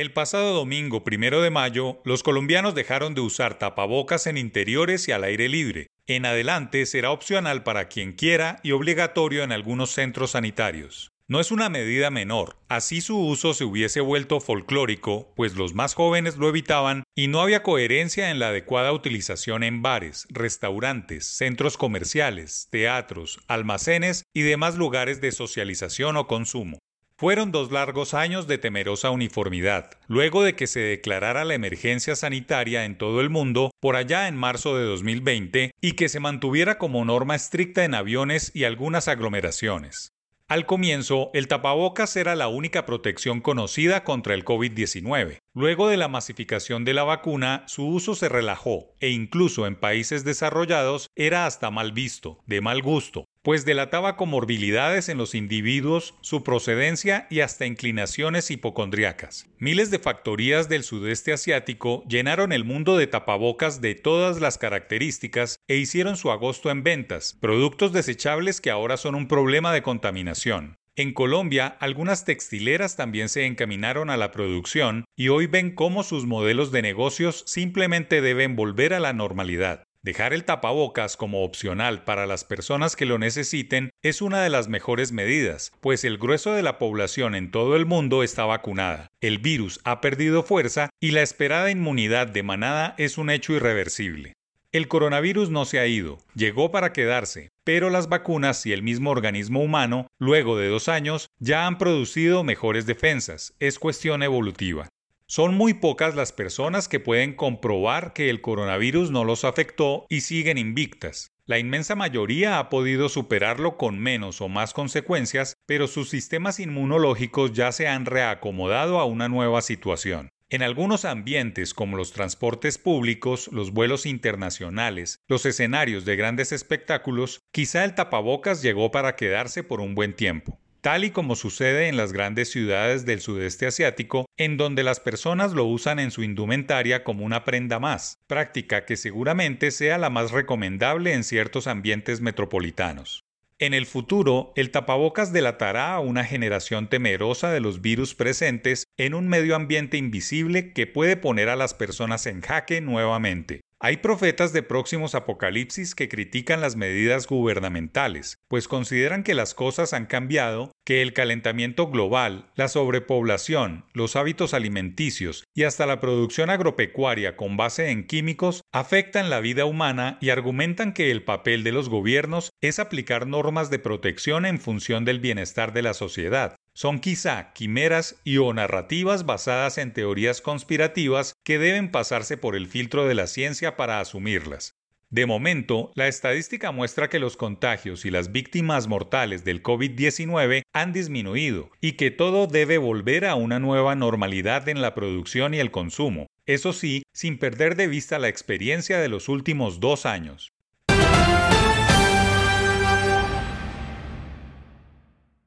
El pasado domingo primero de mayo, los colombianos dejaron de usar tapabocas en interiores y al aire libre. En adelante será opcional para quien quiera y obligatorio en algunos centros sanitarios. No es una medida menor, así su uso se hubiese vuelto folclórico, pues los más jóvenes lo evitaban y no había coherencia en la adecuada utilización en bares, restaurantes, centros comerciales, teatros, almacenes y demás lugares de socialización o consumo. Fueron dos largos años de temerosa uniformidad, luego de que se declarara la emergencia sanitaria en todo el mundo por allá en marzo de 2020 y que se mantuviera como norma estricta en aviones y algunas aglomeraciones. Al comienzo, el tapabocas era la única protección conocida contra el COVID-19. Luego de la masificación de la vacuna, su uso se relajó e incluso en países desarrollados era hasta mal visto, de mal gusto, pues delataba comorbilidades en los individuos, su procedencia y hasta inclinaciones hipocondriacas. Miles de factorías del sudeste asiático llenaron el mundo de tapabocas de todas las características e hicieron su agosto en ventas, productos desechables que ahora son un problema de contaminación. En Colombia, algunas textileras también se encaminaron a la producción y hoy ven cómo sus modelos de negocios simplemente deben volver a la normalidad. Dejar el tapabocas como opcional para las personas que lo necesiten es una de las mejores medidas, pues el grueso de la población en todo el mundo está vacunada. El virus ha perdido fuerza y la esperada inmunidad de manada es un hecho irreversible. El coronavirus no se ha ido, llegó para quedarse, pero las vacunas y el mismo organismo humano, luego de dos años, ya han producido mejores defensas, es cuestión evolutiva. Son muy pocas las personas que pueden comprobar que el coronavirus no los afectó y siguen invictas. La inmensa mayoría ha podido superarlo con menos o más consecuencias, pero sus sistemas inmunológicos ya se han reacomodado a una nueva situación. En algunos ambientes como los transportes públicos, los vuelos internacionales, los escenarios de grandes espectáculos, quizá el tapabocas llegó para quedarse por un buen tiempo tal y como sucede en las grandes ciudades del sudeste asiático, en donde las personas lo usan en su indumentaria como una prenda más, práctica que seguramente sea la más recomendable en ciertos ambientes metropolitanos. En el futuro, el tapabocas delatará a una generación temerosa de los virus presentes en un medio ambiente invisible que puede poner a las personas en jaque nuevamente. Hay profetas de próximos apocalipsis que critican las medidas gubernamentales, pues consideran que las cosas han cambiado, que el calentamiento global, la sobrepoblación, los hábitos alimenticios y hasta la producción agropecuaria con base en químicos afectan la vida humana y argumentan que el papel de los gobiernos es aplicar normas de protección en función del bienestar de la sociedad, son quizá quimeras y o narrativas basadas en teorías conspirativas que deben pasarse por el filtro de la ciencia para asumirlas. De momento, la estadística muestra que los contagios y las víctimas mortales del COVID-19 han disminuido y que todo debe volver a una nueva normalidad en la producción y el consumo, eso sí, sin perder de vista la experiencia de los últimos dos años.